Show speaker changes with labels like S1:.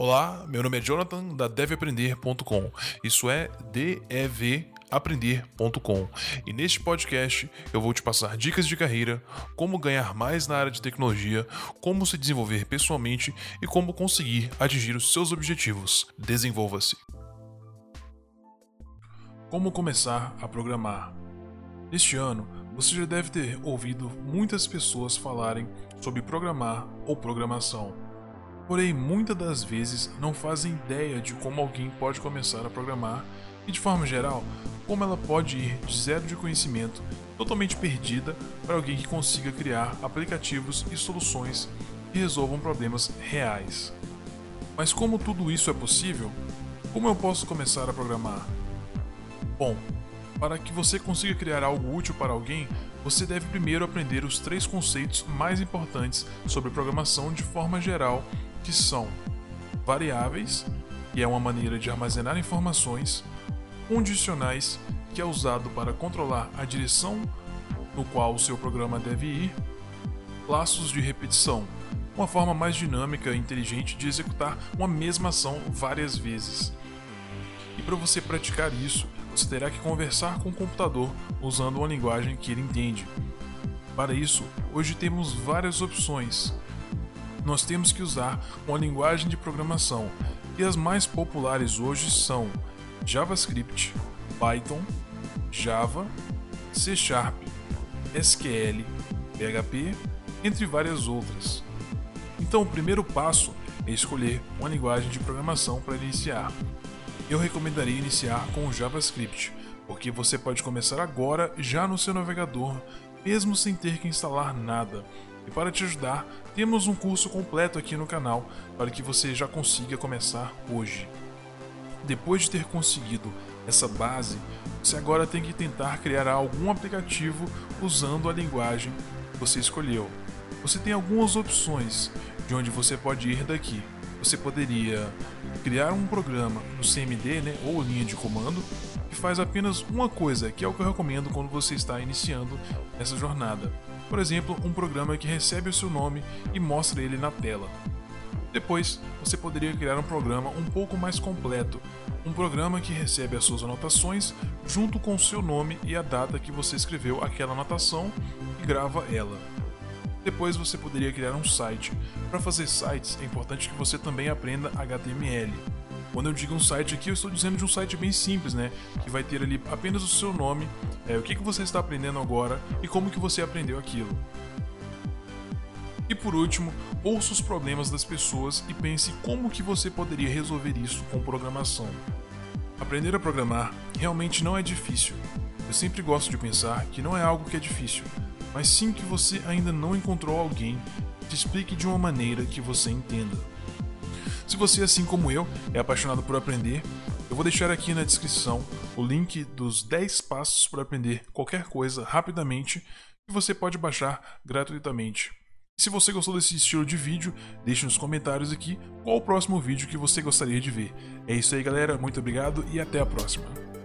S1: Olá, meu nome é Jonathan da deveaprender.com. Isso é devaprender.com. E neste podcast eu vou te passar dicas de carreira, como ganhar mais na área de tecnologia, como se desenvolver pessoalmente e como conseguir atingir os seus objetivos. Desenvolva-se. Como começar a programar? Este ano, você já deve ter ouvido muitas pessoas falarem sobre programar ou programação. Porém, muitas das vezes não fazem ideia de como alguém pode começar a programar e, de forma geral, como ela pode ir de zero de conhecimento, totalmente perdida, para alguém que consiga criar aplicativos e soluções que resolvam problemas reais. Mas como tudo isso é possível? Como eu posso começar a programar? Bom, para que você consiga criar algo útil para alguém, você deve primeiro aprender os três conceitos mais importantes sobre programação de forma geral, que são variáveis, que é uma maneira de armazenar informações, condicionais, que é usado para controlar a direção no qual o seu programa deve ir, laços de repetição, uma forma mais dinâmica e inteligente de executar uma mesma ação várias vezes. E para você praticar isso, você terá que conversar com o computador usando uma linguagem que ele entende. Para isso, hoje temos várias opções. Nós temos que usar uma linguagem de programação, e as mais populares hoje são JavaScript, Python, Java, C Sharp, SQL, PHP, entre várias outras. Então, o primeiro passo é escolher uma linguagem de programação para iniciar eu recomendaria iniciar com o JavaScript, porque você pode começar agora já no seu navegador, mesmo sem ter que instalar nada. E para te ajudar, temos um curso completo aqui no canal para que você já consiga começar hoje. Depois de ter conseguido essa base, você agora tem que tentar criar algum aplicativo usando a linguagem que você escolheu. Você tem algumas opções de onde você pode ir daqui você poderia criar um programa no CMD, né, ou linha de comando, que faz apenas uma coisa, que é o que eu recomendo quando você está iniciando essa jornada. Por exemplo, um programa que recebe o seu nome e mostra ele na tela. Depois, você poderia criar um programa um pouco mais completo, um programa que recebe as suas anotações junto com o seu nome e a data que você escreveu aquela anotação e grava ela. Depois você poderia criar um site. Para fazer sites é importante que você também aprenda HTML. Quando eu digo um site aqui, eu estou dizendo de um site bem simples, né? Que vai ter ali apenas o seu nome, é, o que, que você está aprendendo agora e como que você aprendeu aquilo. E por último, ouça os problemas das pessoas e pense como que você poderia resolver isso com programação. Aprender a programar realmente não é difícil. Eu sempre gosto de pensar que não é algo que é difícil, mas sim que você ainda não encontrou alguém que te explique de uma maneira que você entenda. Você, assim como eu, é apaixonado por aprender, eu vou deixar aqui na descrição o link dos 10 passos para aprender qualquer coisa rapidamente que você pode baixar gratuitamente. se você gostou desse estilo de vídeo, deixe nos comentários aqui qual o próximo vídeo que você gostaria de ver. É isso aí, galera. Muito obrigado e até a próxima.